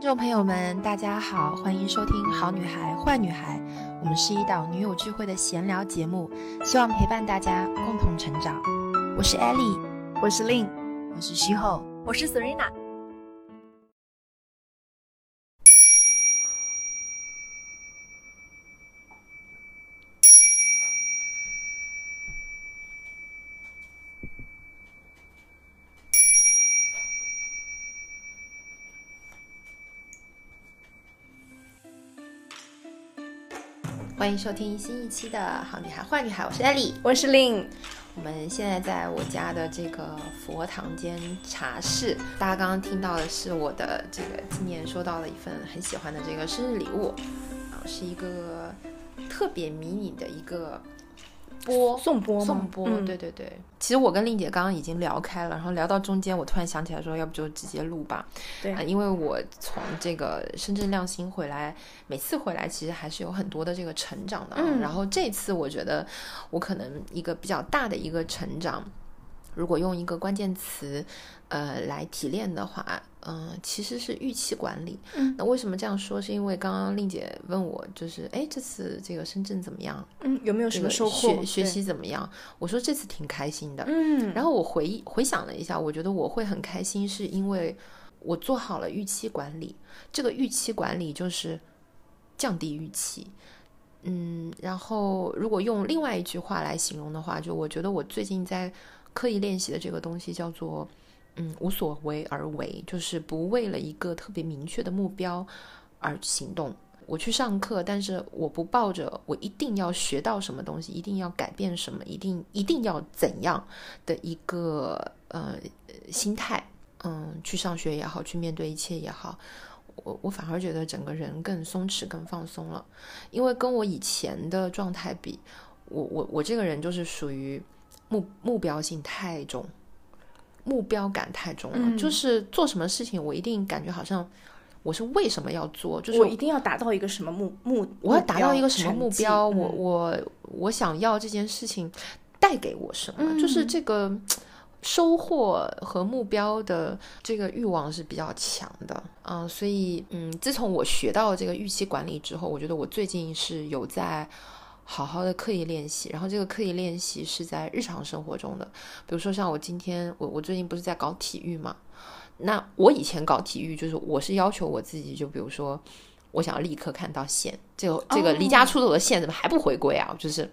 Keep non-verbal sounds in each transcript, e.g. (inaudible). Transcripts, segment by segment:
听众朋友们，大家好，欢迎收听《好女孩坏女孩》，我们是一档女友聚会的闲聊节目，希望陪伴大家共同成长。我是 Ellie，我是 Lin，我是徐后，我是 Serena。欢迎收听新一期的《好女孩坏女孩》，我是 Ellie，我是 Lin。我们现在在我家的这个佛堂间茶室，大家刚刚听到的是我的这个今年收到了一份很喜欢的这个生日礼物，啊，是一个特别迷你的一个。播送播送播，对对对。其实我跟令姐刚刚已经聊开了，然后聊到中间，我突然想起来说，要不就直接录吧。对，因为我从这个深圳亮星回来，每次回来其实还是有很多的这个成长的。嗯。然后这次我觉得我可能一个比较大的一个成长，如果用一个关键词。呃，来提炼的话，嗯，其实是预期管理。嗯，那为什么这样说？是因为刚刚令姐问我，就是哎，这次这个深圳怎么样？嗯，有没有什么收获？学学习怎么样？我说这次挺开心的。嗯，然后我回忆回想了一下，我觉得我会很开心，是因为我做好了预期管理。这个预期管理就是降低预期。嗯，然后如果用另外一句话来形容的话，就我觉得我最近在刻意练习的这个东西叫做。嗯，无所为而为，就是不为了一个特别明确的目标而行动。我去上课，但是我不抱着我一定要学到什么东西，一定要改变什么，一定一定要怎样的一个呃心态，嗯，去上学也好，去面对一切也好，我我反而觉得整个人更松弛、更放松了。因为跟我以前的状态比，我我我这个人就是属于目目标性太重。目标感太重了，就是做什么事情，我一定感觉好像我是为什么要做，就是我一定要达到一个什么目目，我要达到一个什么目标，我我我想要这件事情带给我什么，就是这个收获和目标的这个欲望是比较强的，嗯，所以嗯，自从我学到这个预期管理之后，我觉得我最近是有在。好好的刻意练习，然后这个刻意练习是在日常生活中的，比如说像我今天，我我最近不是在搞体育嘛？那我以前搞体育就是我是要求我自己，就比如说我想要立刻看到线，这个这个离家出走的线怎么还不回归啊？就是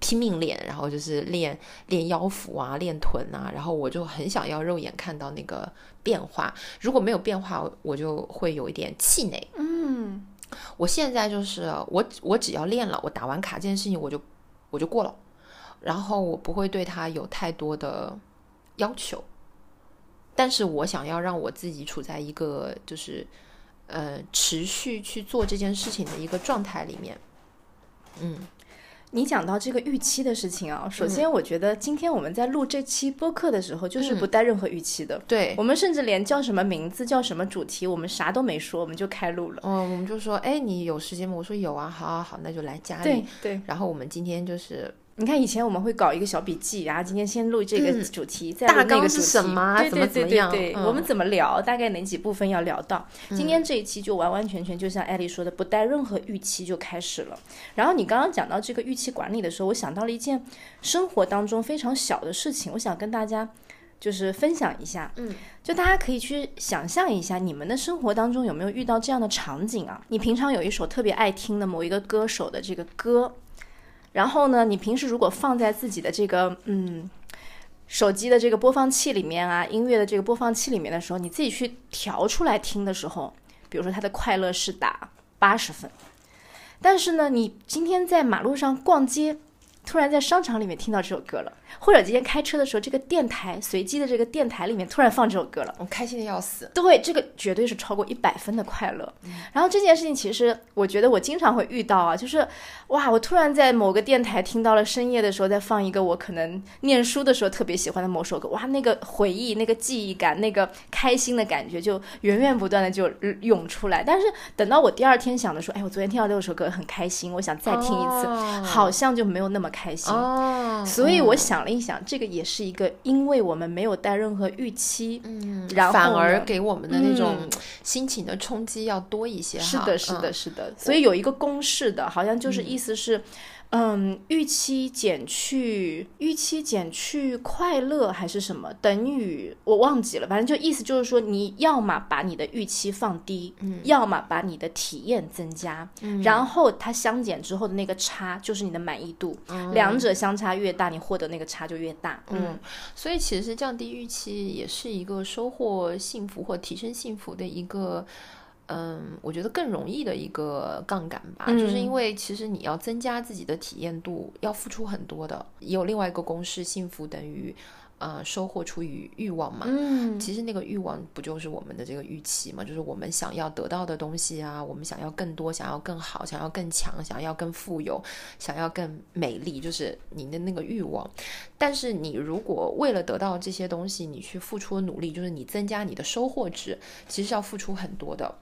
拼命练，然后就是练练腰腹啊，练臀啊，然后我就很想要肉眼看到那个变化，如果没有变化，我就会有一点气馁。嗯。我现在就是我，我只要练了，我打完卡这件事情我就我就过了，然后我不会对他有太多的要求，但是我想要让我自己处在一个就是呃持续去做这件事情的一个状态里面，嗯。你讲到这个预期的事情啊，首先我觉得今天我们在录这期播客的时候，就是不带任何预期的。对，我们甚至连叫什么名字、叫什么主题，我们啥都没说，我们就开录了。嗯，我们就说，哎，你有时间吗？我说有啊，好好好，那就来家里。对对。然后我们今天就是。你看，以前我们会搞一个小笔记，然后今天先录这个主题，再录那个主题，对对对对对，我们怎么聊，大概哪几部分要聊到？今天这一期就完完全全就像艾丽说的，不带任何预期就开始了。然后你刚刚讲到这个预期管理的时候，我想到了一件生活当中非常小的事情，我想跟大家就是分享一下。嗯，就大家可以去想象一下，你们的生活当中有没有遇到这样的场景啊？你平常有一首特别爱听的某一个歌手的这个歌。然后呢，你平时如果放在自己的这个嗯手机的这个播放器里面啊，音乐的这个播放器里面的时候，你自己去调出来听的时候，比如说他的快乐是打八十分，但是呢，你今天在马路上逛街，突然在商场里面听到这首歌了。或者今天开车的时候，这个电台随机的这个电台里面突然放这首歌了，我开心的要死。对，这个绝对是超过一百分的快乐。然后这件事情其实我觉得我经常会遇到啊，就是哇，我突然在某个电台听到了深夜的时候在放一个我可能念书的时候特别喜欢的某首歌，哇，那个回忆、那个记忆感、那个开心的感觉就源源不断的就涌出来。但是等到我第二天想的说，哎，我昨天听到这首歌很开心，我想再听一次，好像就没有那么开心。哦，所以我嗯想了一想，这个也是一个，因为我们没有带任何预期，嗯，然后反而给我们的那种嗯心情的冲击要多一些哈。是的，是的，嗯是的。所以有一个公式的，好像就是意思是，嗯，预期减去预期减去快乐还是什么，等于我忘记了，反正就意思就是说，你要么把你的预期放低，嗯。要么把你的体验增加，嗯。然后它相减之后的那个差就是你的满意度，两者相差越大，你获得那个差就越大。嗯，所以其实降低预期也是一个收获幸福或提升幸福的一个。嗯，我觉得更容易的一个杠杆吧，嗯就是因为其实你要增加自己的体验度，要付出很多的。也有另外一个公式，幸福等于呃收获出于欲望嘛。嗯，其实那个欲望不就是我们的这个预期嘛？就是我们想要得到的东西啊，我们想要更多，想要更好，想要更强，想要更富有，想要更美丽，就是你的那个欲望。但是你如果为了得到这些东西，你去付出努力，就是你增加你的收获值，其实是要付出很多的。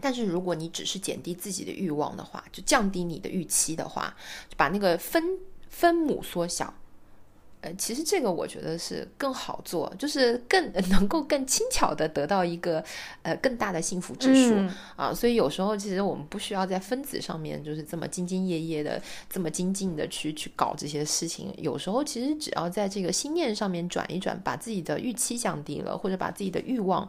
但是如果你只是减低自己的欲望的话，就降低你的预期的话，就把那个分分母缩小。呃，其实这个我觉得是更好做，就是更能够更轻巧的得到一个呃更大的幸福指数、嗯啊。所以有时候其实我们不需要在分子上面就是这么兢兢业业的、这么精进的去去搞这些事情。有时候其实只要在这个心念上面转一转，把自己的预期降低了，或者把自己的欲望。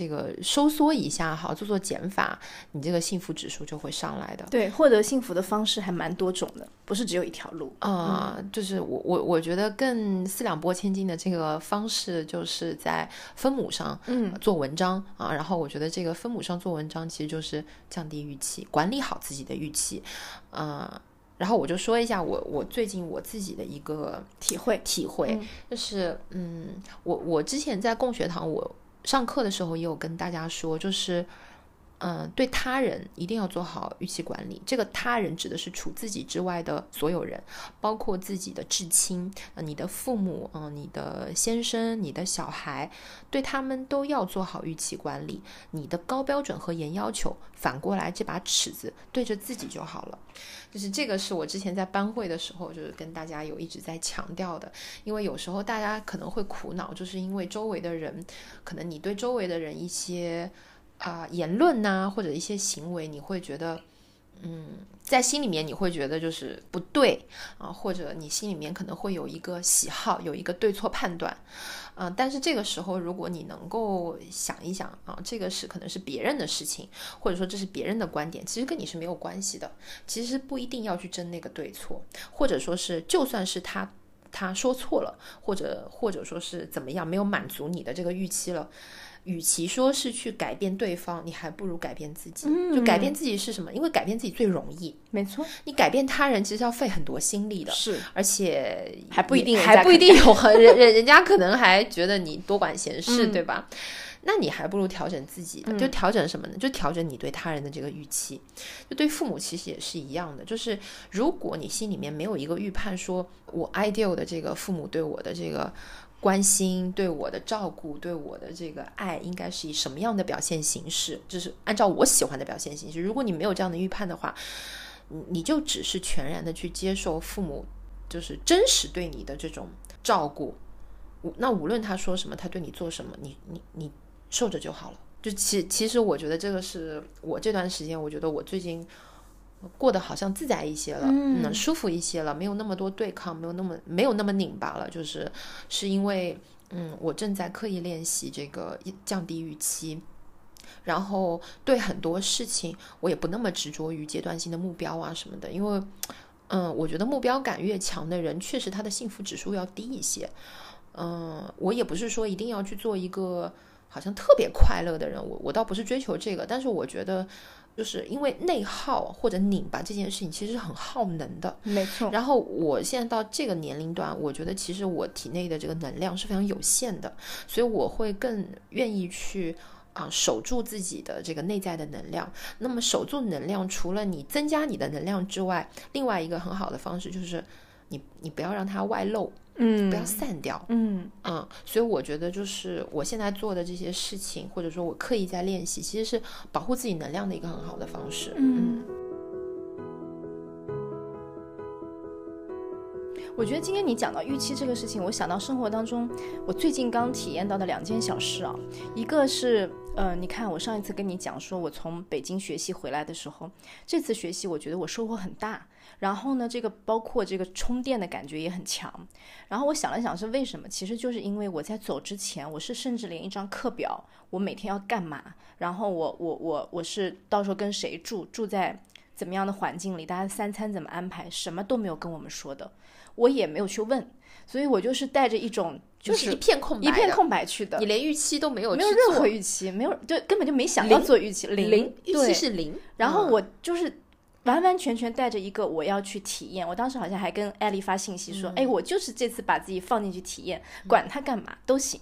这个收缩一下哈，做做减法，你这个幸福指数就会上来的。对，获得幸福的方式还蛮多种的，不是只有一条路。啊、就是我我我觉得更四两拨千斤的这个方式，就是在分母上嗯做文章啊。然后我觉得这个分母上做文章，其实就是降低预期，管理好自己的预期，啊。然后我就说一下我我最近我自己的一个体会，体会，嗯就是嗯，我我之前在共学堂我上课的时候也有跟大家说，就是嗯，对他人一定要做好预期管理。这个他人指的是除自己之外的所有人，包括自己的至亲，呃，你的父母，嗯、你的先生，你的小孩，对他们都要做好预期管理。你的高标准和严要求，反过来这把尺子对着自己就好了。就是这个是我之前在班会的时候，就是跟大家有一直在强调的，因为有时候大家可能会苦恼，就是因为周围的人，可能你对周围的人一些啊、言论呐、或者一些行为，你会觉得，嗯，在心里面你会觉得就是不对啊，或者你心里面可能会有一个喜好，有一个对错判断，啊，但是这个时候如果你能够想一想啊，这个是可能是别人的事情，或者说这是别人的观点，其实跟你是没有关系的，其实不一定要去争那个对错，或者说是就算是他。他说错了，或者或者说是怎么样，没有满足你的这个预期了，与其说是去改变对方，你还不如改变自己。就改变自己是什么？因为改变自己最容易，没错，你改变他人其实要费很多心力的，是而且还不一定还不一定有很人人人家可能还觉得你多管闲事，嗯对吧？那你还不如调整自己的，就调整什么呢？就调整你对他人的这个预期。就对父母其实也是一样的，就是如果你心里面没有一个预判，说我 ideal 的这个父母对我的这个关心、对我的照顾、对我的这个爱，应该是以什么样的表现形式？就是按照我喜欢的表现形式。如果你没有这样的预判的话，你你就只是全然的去接受父母就是真实对你的这种照顾。无那无论他说什么，他对你做什么，你你你受着就好了。就其其实我觉得这个是我这段时间，我觉得我最近过得好像自在一些了，嗯，舒服一些了，没有那么多对抗，没有那么没有那么拧巴了，就是是因为嗯，我正在刻意练习这个降低预期。然后对很多事情，我也不那么执着于阶段性的目标啊什么的，因为，嗯，我觉得目标感越强的人，确实他的幸福指数要低一些。嗯，我也不是说一定要去做一个好像特别快乐的人，我我倒不是追求这个，但是我觉得，就是因为内耗或者拧巴这件事情，其实是很耗能的。没错，然后我现在到这个年龄段，我觉得其实我体内的这个能量是非常有限的，所以我会更愿意去啊、守住自己的这个内在的能量。那么守住能量，除了你增加你的能量之外，另外一个很好的方式就是你你不要让它外漏，嗯。不要散掉。嗯。嗯，所以我觉得就是我现在做的这些事情，或者说我刻意在练习，其实是保护自己能量的一个很好的方式。嗯。我觉得今天你讲到预期这个事情，我想到生活当中我最近刚体验到的两件小事啊，一个是，呃，你看我上一次跟你讲说我从北京学习回来的时候，这次学习我觉得我收获很大，然后呢，这个包括这个充电的感觉也很强，然后我想了想是为什么，其实就是因为我在走之前，我是甚至连一张课表，我每天要干嘛，然后我我我我是到时候跟谁住，住在怎么样的环境里，大家三餐怎么安排，什么都没有跟我们说的。我也没有去问，所以我就是带着一种就是一片空白，一片空白去的。你连预期都没有，没有任何预期，没有，就根本就没想要做预期，零预期是零。然后我就是完完全全带着一个我要去体验。我当时好像还跟艾丽发信息说：“哎，我就是这次把自己放进去体验，管他干嘛都行。”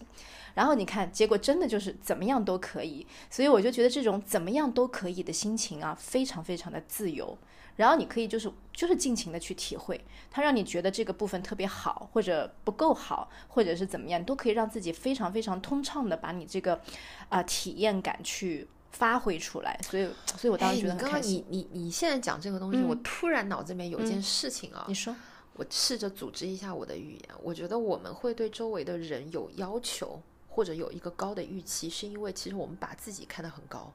然后你看，结果真的就是怎么样都可以。所以我就觉得这种怎么样都可以的心情啊，非常非常的自由。然后你可以就是就是尽情的去体会，它让你觉得这个部分特别好，或者不够好，或者是怎么样，都可以让自己非常非常通畅的把你这个啊体验感去发挥出来。所以，所以我当时觉得很开心。你你你现在讲这个东西，我突然脑子里面有一件事情啊，你说，我试着组织一下我的语言。我觉得我们会对周围的人有要求，或者有一个高的预期，是因为其实我们把自己看得很高。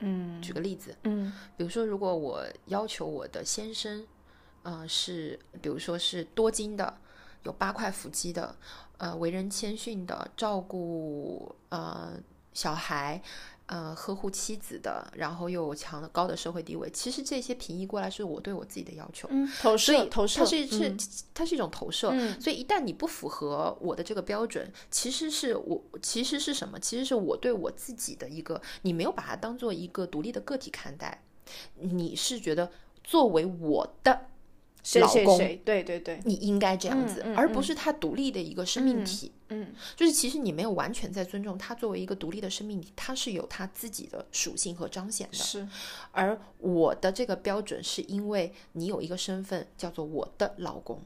嗯，举个例子，嗯，比如说，如果我要求我的先生，呃，是，比如说是多金的，有八块腹肌的，呃，为人谦逊的，照顾呃小孩。呃，呵护妻子的，然后又有强的高的社会地位，其实这些平移过来是我对我自己的要求，嗯，投射，投射，它是是它是一种投射，所以一旦你不符合我的这个标准，其实是我其实是什么？其实是我对我自己的一个，你没有把它当做一个独立的个体看待，你是觉得作为我的。老公，对对对，你应该这样子，而不是他独立的一个生命体。嗯，就是其实你没有完全在尊重他作为一个独立的生命体，他是有他自己的属性和彰显的。是，而我的这个标准是因为你有一个身份叫做我的老公。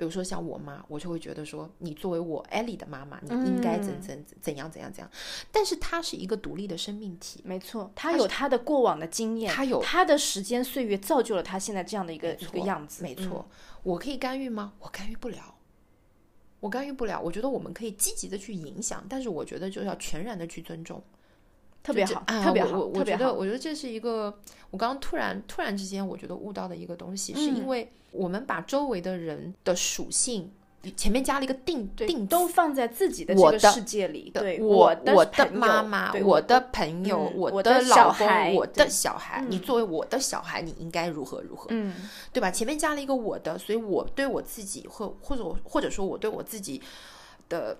比如说像我妈，我就会觉得说，你作为我艾莉的妈妈，你应该怎怎怎样怎样怎样。但是她是一个独立的生命体，没错，她有她的过往的经验，她有她的时间岁月造就了她现在这样的一个一个样子。没错，我可以干预吗？我干预不了，我干预不了。我觉得我们可以积极的去影响，但是我觉得就要全然的去尊重。特别好，特别好。我我觉得，我觉得这是一个我刚刚突然突然之间，我觉得悟到的一个东西，是因为我们把周围的人的属性前面加了一个定定，都放在自己的这个世界里。对，我我的妈妈，我的朋友，我的老公，我的小孩，你作为我的小孩，你应该如何如何？嗯，对吧？前面加了一个我的，所以我对我自己，或或者或者说我对我自己的。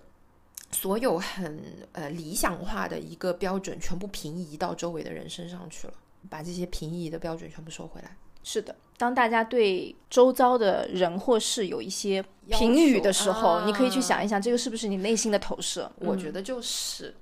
所有很呃理想化的一个标准，全部平移到周围的人身上去了，把这些平移的标准全部收回来。是的，当大家对周遭的人或事有一些评语的时候，你可以去想一想，这个是不是你内心的投射？我觉得就是。嗯，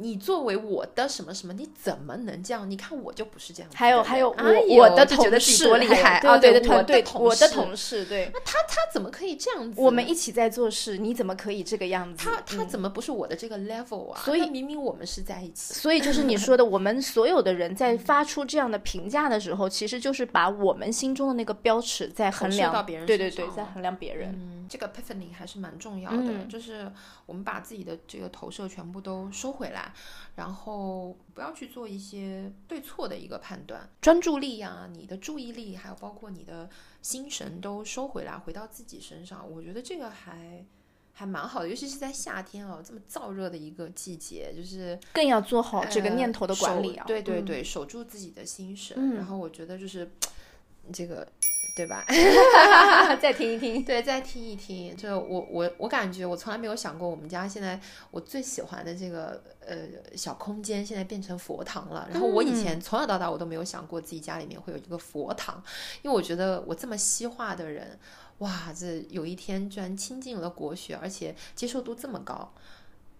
你作为我的什么什么，你怎么能这样？你看我就不是这样。还有还有，我我的同事多厉害啊！对对对，我的同事对。那他他怎么可以这样子？我们一起在做事，你怎么可以这个样子？他他怎么不是我的这个 level 啊？所以明明我们是在一起。所以就是你说的，我们所有的人在发出这样的评价的时候，其实就是把我们心中的那个标尺在衡量到别人。对对对，在衡量别人。嗯，这个 epiphany 还是蛮重要的，就是我们把自己的这个投射全部都收回来。然后不要去做一些对错的一个判断，专注力呀，你的注意力，还有包括你的心神都收回来，回到自己身上。我觉得这个还还蛮好的，尤其是在夏天哦，这么燥热的一个季节，就是更要做好这个念头的管理啊。对对对，守住自己的心神。然后我觉得就是 (tsk) 这个。对吧？(laughs) 再听一听，(laughs) 对，再听一听。就我我我感觉，我从来没有想过，我们家现在我最喜欢的这个呃小空间，现在变成佛堂了。然后我以前从小到大，我都没有想过自己家里面会有一个佛堂，因为我觉得我这么西化的人，哇，这有一天居然亲近了国学，而且接受度这么高，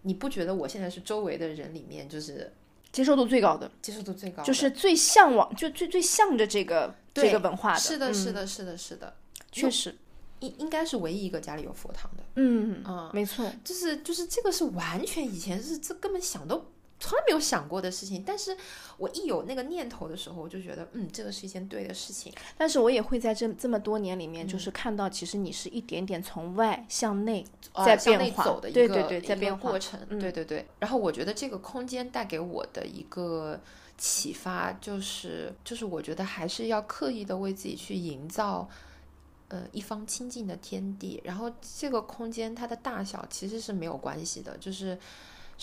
你不觉得我现在是周围的人里面就是？接受度最高的，接受度最高，就是最向往，就最最向着这个这个文化的。是的，是的，是的，是的，确实，应应该是唯一一个家里有佛堂的。嗯啊，没错，就是就是这个是完全以前是这根本想都从来没有想过的事情。但是我一有那个念头的时候，我就觉得，嗯，这个是一件对的事情。但是我也会在这这么多年里面，就是看到其实你是一点点从外向内在变化，走的一个对对对，在变化过程，嗯对对对。然后我觉得这个空间带给我的一个启发，就是就是我觉得还是要刻意的为自己去营造。呃，一方清净的天地，然后这个空间它的大小其实是没有关系的，就是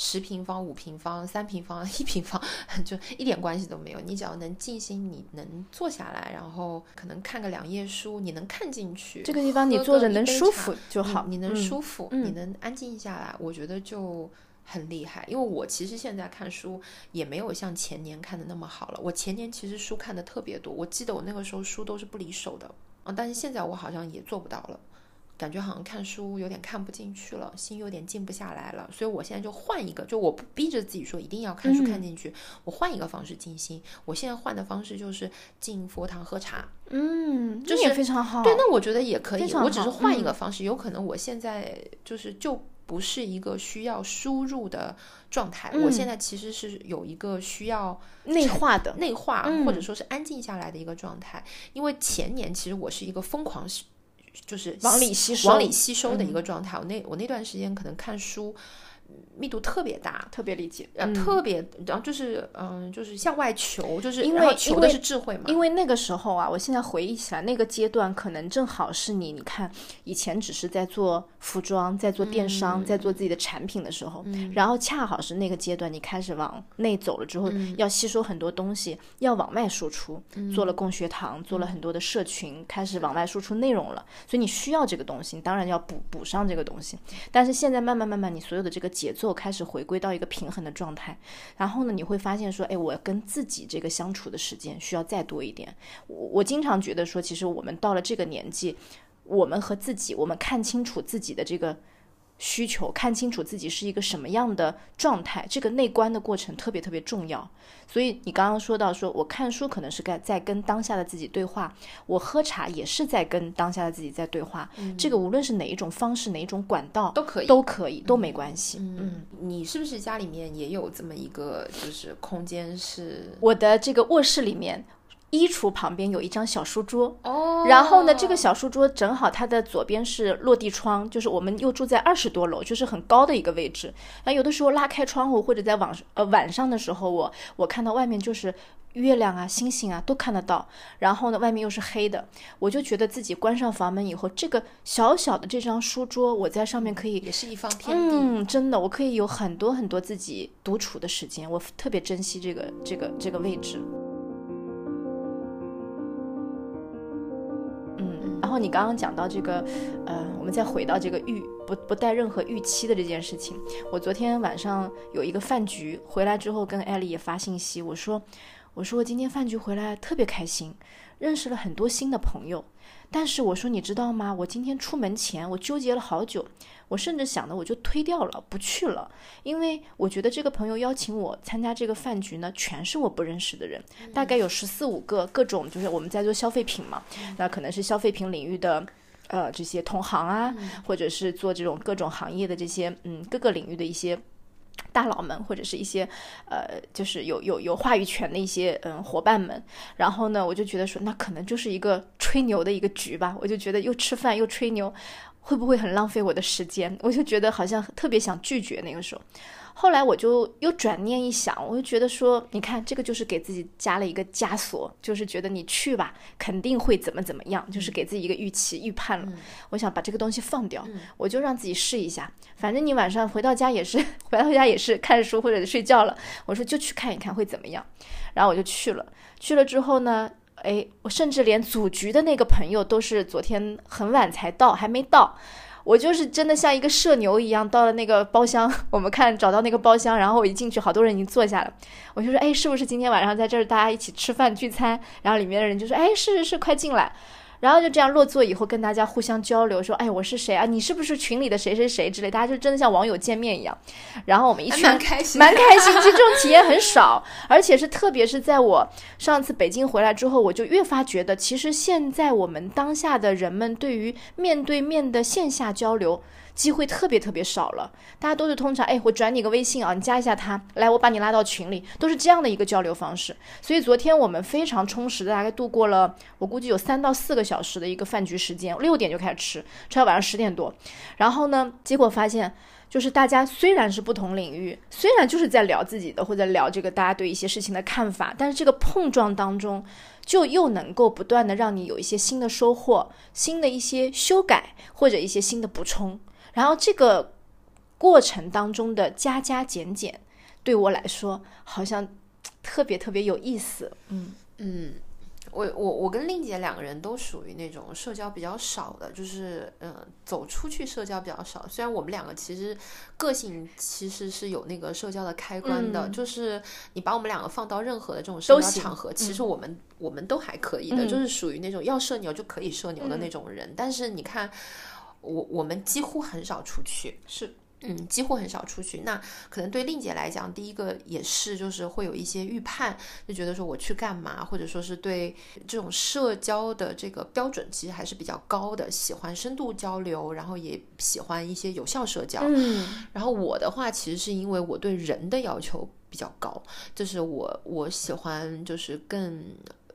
十平方、五平方、三平方、一平方，(laughs) 就一点关系都没有。你只要能静心，你能坐下来，然后可能看个两页书，你能看进去，这个地方你坐着能舒服就好，你，你能嗯舒服，嗯你能安静下来，我觉得就很厉害。因为我其实现在看书也没有像前年看的那么好了。我前年其实书看的特别多，我记得我那个时候书都是不离手的，啊，但是现在我好像也做不到了。感觉好像看书有点看不进去了，心有点静不下来了，所以我现在就换一个，就我不逼着自己说一定要看书嗯。看进去，我换一个方式静心。我现在换的方式就是进佛堂喝茶，嗯，这也就是非常好，对，那我觉得也可以，我只是换一个嗯。方式，有可能我现在就是就不是一个需要输入的状态，我现嗯。在其实是有一个需要内化的，内化、嗯或者说是安静下来的一个状态。因为前年其实我是一个疯狂吸，就是往里吸收，往里吸收的一嗯个状态。我那我那段时间可能看书嗯密度特别大，特别理解，呃，嗯。特别，然后就是嗯，就是向外求，就是因为求的是智慧嘛。因为那个时候啊，我现在回忆起来，那个阶段可能正好是你，你看以前只是在做服装，在做电商，在做自己的产品的时候，然后恰好是那个阶段，你开始往内走了之后，要吸收很多东西，要往外输出，做了供学堂，做了很多的社群，开始往外输出内容了，所以你需要这个东西，你当然要补补上这个东西。但是现在慢慢慢慢，你所有的这个节奏开始回归到一个平衡的状态，然后呢，你会发现说，哎，我跟自己这个相处的时间需要再多一点。我我经常觉得说，其实我们到了这个年纪，我们和自己，我们看清楚自己的这个需求，看清楚自己是一个什么样的状态，这个内观的过程特别特别重要。所以你刚刚说到说，我看书可能是在在跟当下的自己对话，我喝茶也是在跟当下的自己在对话。这个无论是哪一种方式，哪一种管道都可以都可以，都没关系。嗯，你是不是家里面也有这么一个就是空间是？我的这个卧室里面，衣橱旁边有一张小书桌。哦然后呢，这个小书桌正好它的左边是落地窗，就是我们又住在二十多楼，就是很高的一个位置。然后有的时候拉开窗户，或者在晚呃晚上的时候，我我看到外面就是月亮啊、星星啊都看得到。然后呢，外面又是黑的，我就觉得自己关上房门以后，这个小小的这张书桌，我在上面可以也是一方天地。嗯，真的，我可以有很多很多自己独处的时间，我特别珍惜这个这个这个位置。然后你刚刚讲到这个，呃，我们再回到这个预不不带任何预期的这件事情。我昨天晚上有一个饭局，回来之后跟艾丽也发信息，我说，我说我今天饭局回来特别开心，认识了很多新的朋友。但是我说你知道吗？我今天出门前我纠结了好久，我甚至想的我就推掉了，不去了，因为我觉得这个朋友邀请我参加这个饭局呢，全是我不认识的人，大概有十四五个，各种就是我们在做消费品嘛，那可能是消费品领域的。呃，这些同行啊，或者是做这种各种行业的这些，嗯，各个领域的一些大佬们，或者是一些呃，就是有有有话语权的一些嗯伙伴们。然后呢，我就觉得说，那可能就是一个吹牛的一个局吧。我就觉得又吃饭又吹牛，会不会很浪费我的时间？我就觉得好像特别想拒绝那个时候。后来我就又转念一想，我就觉得说，你看这个就是给自己加了一个枷锁，就是觉得你去吧，肯定会怎么怎么样，就是给自己一个预期预判了。我想把这个东西放掉，我就让自己试一下，反正你晚上回到家也是 (laughs) 回到家也是看书或者睡觉了，我说就去看一看会怎么样，然后我就去了，去了之后呢。哎，我甚至连组局的那个朋友都是昨天很晚才到，还没到。我就是真的像一个社牛一样，到了那个包厢，(laughs) 我们看找到那个包厢，然后我一进去，好多人已经坐下了。我就说，哎，是不是今天晚上在这儿大家一起吃饭聚餐？然后里面的人就说，哎，是是是，快进来。然后就这样落座以后，跟大家互相交流，说，哎，我是谁啊？你是不是群里的谁谁谁之类？大家就真的像网友见面一样。然后我们一群蛮开心，蛮开心。其实这种体验很少，而且是特别是在我上次北京回来之后，我就越发觉得，其实现在我们当下的人们对于面对面的线下交流。机会特别特别少了，大家都是通常，哎，我转你个微信啊，你加一下他，来，我把你拉到群里，都是这样的一个交流方式。所以昨天我们非常充实的，大概度过了，我估计有三到四个小时的一个饭局时间，六点就开始吃，吃到晚上十点多。然后呢，结果发现，就是大家虽然是不同领域，虽然就是在聊自己的或者聊这个大家对一些事情的看法，但是这个碰撞当中，就又能够不断的让你有一些新的收获，新的一些修改或者一些新的补充。然后这个过程当中的加加减减，对我来说好像特别特别有意思。嗯嗯，我我我跟令姐两个人都属于那种社交比较少的，就是嗯、呃走出去社交比较少。虽然我们两个其实个性其实是有那个社交的开关的，嗯就是你把我们两个放到任何的这种社交场合，其实我们、我们都还可以的，嗯就是属于那种要社牛就可以社牛的嗯那种人。但是你看，我我们几乎很少出去，是，嗯，几乎很少出去。那可能对令姐来讲，第一个也是就是会有一些预判，就觉得说我去干嘛，或者说是对这种社交的这个标准其实还是比较高的，喜欢深度交流，然后也喜欢一些有效社交。嗯然后我的话，其实是因为我对人的要求比较高，就是我我喜欢就是更。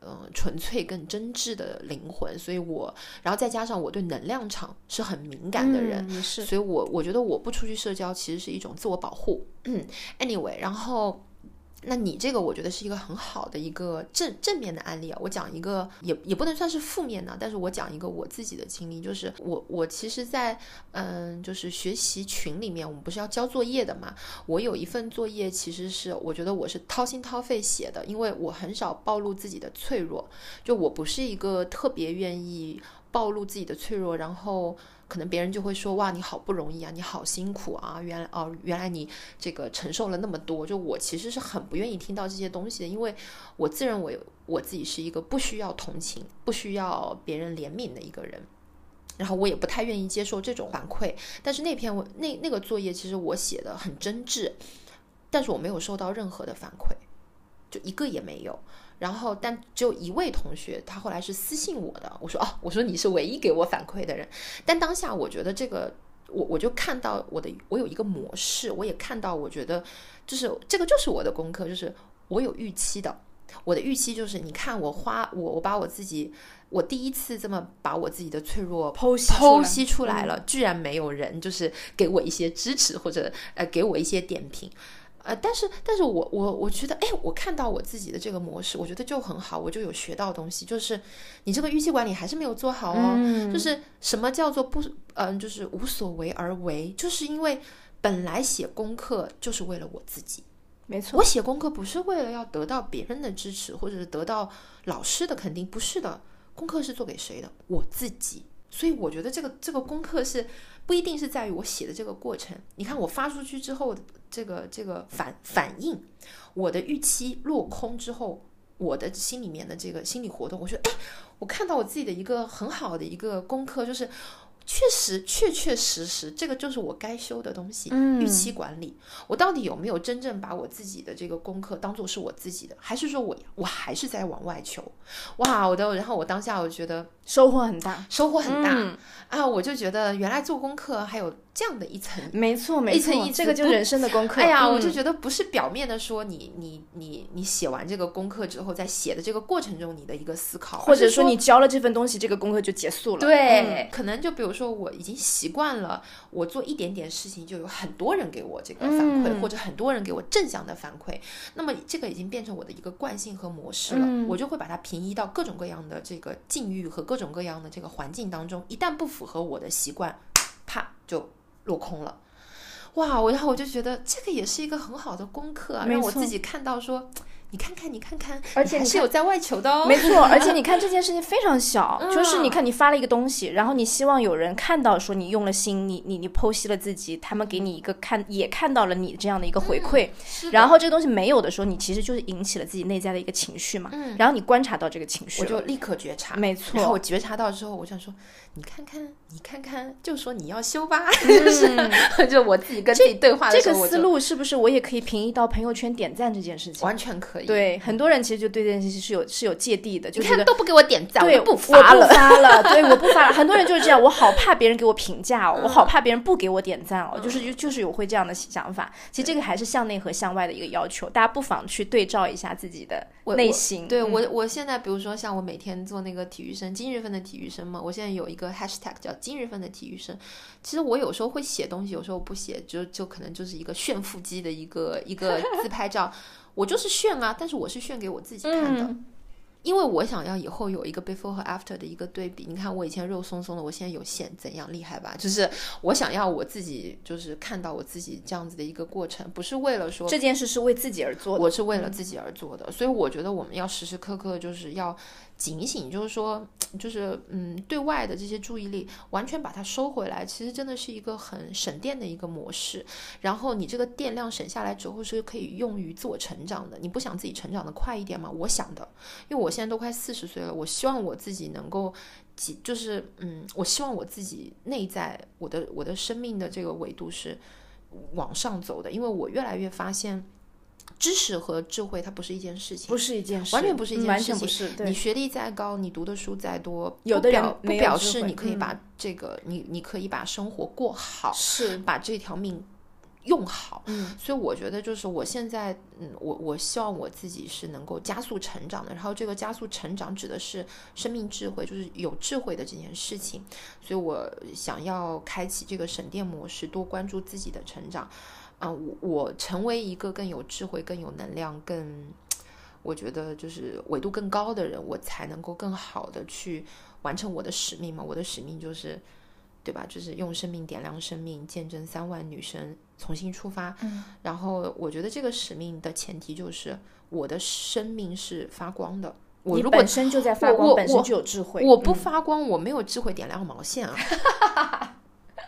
呃，纯粹更真挚的灵魂，所以我，然后再加上我对能量场是很敏感的人，嗯、是所以我我觉得我不出去社交其实是一种自我保护。嗯，anyway，然后。那你这个我觉得是一个很好的一个正正面的案例啊。我讲一个也也不能算是负面的，但是我讲一个我自己的经历，就是我我其实在，嗯就是学习群里面，我们不是要交作业的嘛。我有一份作业其实是我觉得我是掏心掏肺写的，因为我很少暴露自己的脆弱，就我不是一个特别愿意暴露自己的脆弱，然后。可能别人就会说哇，你好不容易啊，你好辛苦啊，原来哦，原来你这个承受了那么多。就我其实是很不愿意听到这些东西的，因为我自认为我自己是一个不需要同情、不需要别人怜悯的一个人，然后我也不太愿意接受这种反馈。但是那篇我那那个作业其实我写的很真挚，但是我没有收到任何的反馈，就一个也没有。然后，但只有一位同学，他后来是私信我的。我说哦，我说你是唯一给我反馈的人。但当下我觉得这个，我我就看到我的，我有一个模式，我也看到，我觉得就是这个就是我的功课，就是我有预期的。我的预期就是，你看我花我我把我自己，我第一次这么把我自己的脆弱剖析剖析出来了，居然没有人就是给我一些支持或者呃给我一些点评。呃，但是，但是我我我觉得，哎，我看到我自己的这个模式，我觉得就很好，我就有学到东西，就是你这个预期管理还是没有做好哦，嗯就是什么叫做不，嗯、就是无所为而为，就是因为本来写功课就是为了我自己，没错，我写功课不是为了要得到别人的支持，或者是得到老师的肯定，不是的，功课是做给谁的？我自己。所以我觉得这个这个功课是不一定是在于我写的这个过程。你看我发出去之后，这个这个反反应，我的预期落空之后，我的心里面的这个心理活动，我觉得哎，我看到我自己的一个很好的一个功课，就是确实确确实实，这个就是我该修的东西。嗯预期管理，我到底有没有真正把我自己的这个功课当做是我自己的，还是说我我还是在往外求？哇，我的，然后我当下我觉得收获很大，收获很大、嗯啊！我就觉得原来做功课还有这样的一层。没错没错，一层一层这个就是人生的功课。哎呀，我嗯就觉得不是表面的说你你你你写完这个功课之后，在写的这个过程中你的一个思考，或者说说你交了这份东西，这个功课就结束了。对，可能就比如说我已经习惯了，我做一点点事情就有很多人给我这个反馈，嗯或者很多人给我正向的反馈，那么这个已经变成我的一个惯性和模式了，嗯我就会把它平移到各种各样的这个境遇和各种各样的这个环境当中，一旦不符合我的习惯，啪就落空了。哇，我然后我就觉得这个也是一个很好的功课啊，让我自己看到说，你看看，你看看，而且你看是有在外求的哦。没错，而且你 (laughs) 看这件事情非常小，嗯就是你看你发了一个东西，然后你希望有人看到说你用了心，你你你剖析了自己，他们给你一个看也看到了你这样的一个回馈，然后这个东西没有的时候，你其实就是引起了自己内在的一个情绪嘛，嗯然后你观察到这个情绪，我就立刻觉察，没错，然后我觉察到之后，我想说，你看看，你看看，就说你要修吧，就嗯 (laughs) 就我自己跟自己对话的这时候，我就个思路是不是我也可以平移到朋友圈点赞这件事情？完全可以。对，很多人其实就对这件事情是有是有芥蒂的，就你觉得看都不给我点赞，对，我就不发了。发了，对，我不发了。很多人就是这样，我好怕别人给我评价哦，我好怕别人不给我点赞哦，就是就就是有会这样的想法。其实这个还是向内和向外的一个要求，大家不妨去对照一下自己的内心。嗯对我，我现在比如说像我每天做那个体育生，今日份的体育生嘛，我现在有一个 hashtag 叫今日份的体育生。其实我有时候会写东西，有时候不写，就就可能就是一个炫腹肌的一个一个自拍照。我就是炫啊，但是我是炫给我自己看的。嗯因为我想要以后有一个 before 和 after 的一个对比。你看我以前肉松松的，我现在有线，怎样厉害吧？就是我想要我自己，就是看到我自己这样子的一个过程，不是为了说这件事是为自己而做的。我是为了自己而做的，所以我觉得我们要时时刻刻就是要警醒，就是说，就是嗯，对外的这些注意力完全把它收回来，其实真的是一个很省电的一个模式。然后你这个电量省下来之后是可以用于自我成长的。你不想自己成长的快一点吗？我想的，因为我现在都快四十岁了，我希望我自己能够。几就是嗯，我希望我自己内在我的我的生命的这个维度是往上走的，因为我越来越发现，知识和智慧它不是一件事情，不是一件事，完全不是一件事情。全不是。你，学历再高，你读的书再多，有的表不表示你可以把这个、你你可以把生活过好，是，把这条命用好。嗯，所以我觉得就是我现在，嗯，我我希望我自己是能够加速成长的。然后这个加速成长指的是生命智慧，就是有智慧的这件事情。所以我想要开启这个省电模式，多关注自己的成长。啊、我我成为一个更有智慧、更有能量、更我觉得就是维度更高的人，我才能够更好的去完成我的使命嘛。我的使命就是。对吧？就是用生命点亮生命，见证三万女生重新出发。嗯，然后我觉得这个使命的前提就是我的生命是发光的。我你如果本身就在发光，本身就有智慧。我不嗯发光，我没有智慧点亮毛线啊！(laughs)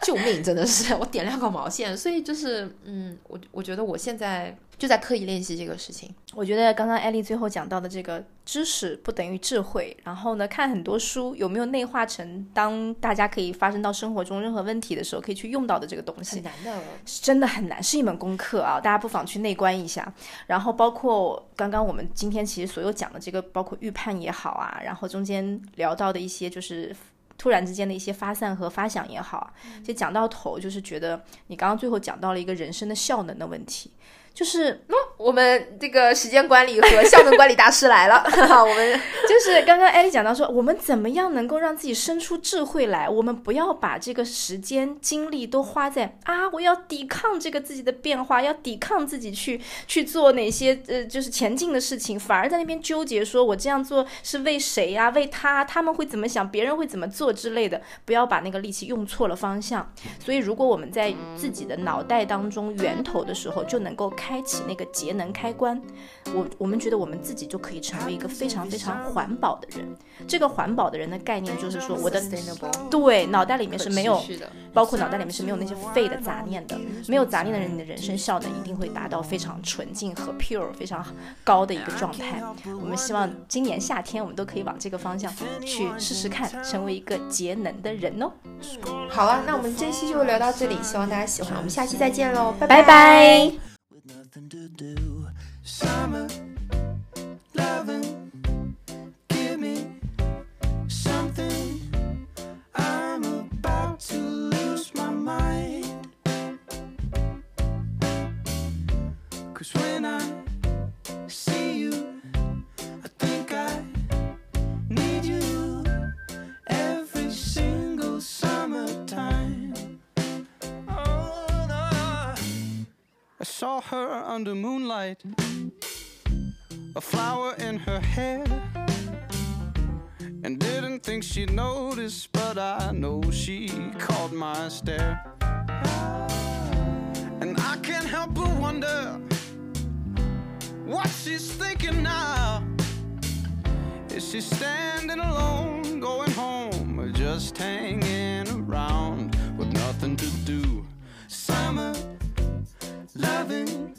救命，真的是我点亮个毛线。所以就是，嗯，我我觉得我现在就在刻意练习这个事情。我觉得刚刚艾丽最后讲到的这个知识不等于智慧，然后呢，看很多书有没有内化成当大家可以发生到生活中任何问题的时候可以去用到的这个东西很，难的，是真的很难，是一门功课啊！大家不妨去内观一下。然后包括刚刚我们今天其实所有讲的这个，包括预判也好啊，然后中间聊到的一些就是。突然之间的一些发散和发想也好啊，其实讲到头就是觉得你刚刚最后讲到了一个人生的效能的问题，就是我们这个时间管理和效能管理大师来了，(laughs) 我们 (laughs) 就是刚刚艾丽讲到说，我们怎么样能够让自己生出智慧来？我们不要把这个时间精力都花在啊，我要抵抗这个自己的变化，要抵抗自己去去做哪些呃，就是前进的事情，反而在那边纠结，说我这样做是为谁呀、为他，他们会怎么想，别人会怎么做之类的，不要把那个力气用错了方向。所以，如果我们在自己的脑袋当中源头的时候，就能够开启那个节能开关，我我们觉得我们自己就可以成为一个非常非常环保的人。这个环保的人的概念就是说，我的对脑袋里面是没有包括脑袋里面是没有那些废的杂念的，没有杂念的人，你的人生效能一定会达到非常纯净和 pure 非常高的一个状态。我们希望今年夏天我们都可以往这个方向去试试看，成为一个节能的人哦。好了，那我们这期就聊到这里，希望大家喜欢，我们下期再见喽，拜拜 nothing to do. Summer her under moonlight, a flower in her hair. And didn't think she'd notice, but I know she caught my stare. And I can't help but wonder what she's thinking now. Is she standing alone, going home, or just hanging around with nothing to do? Summer loving,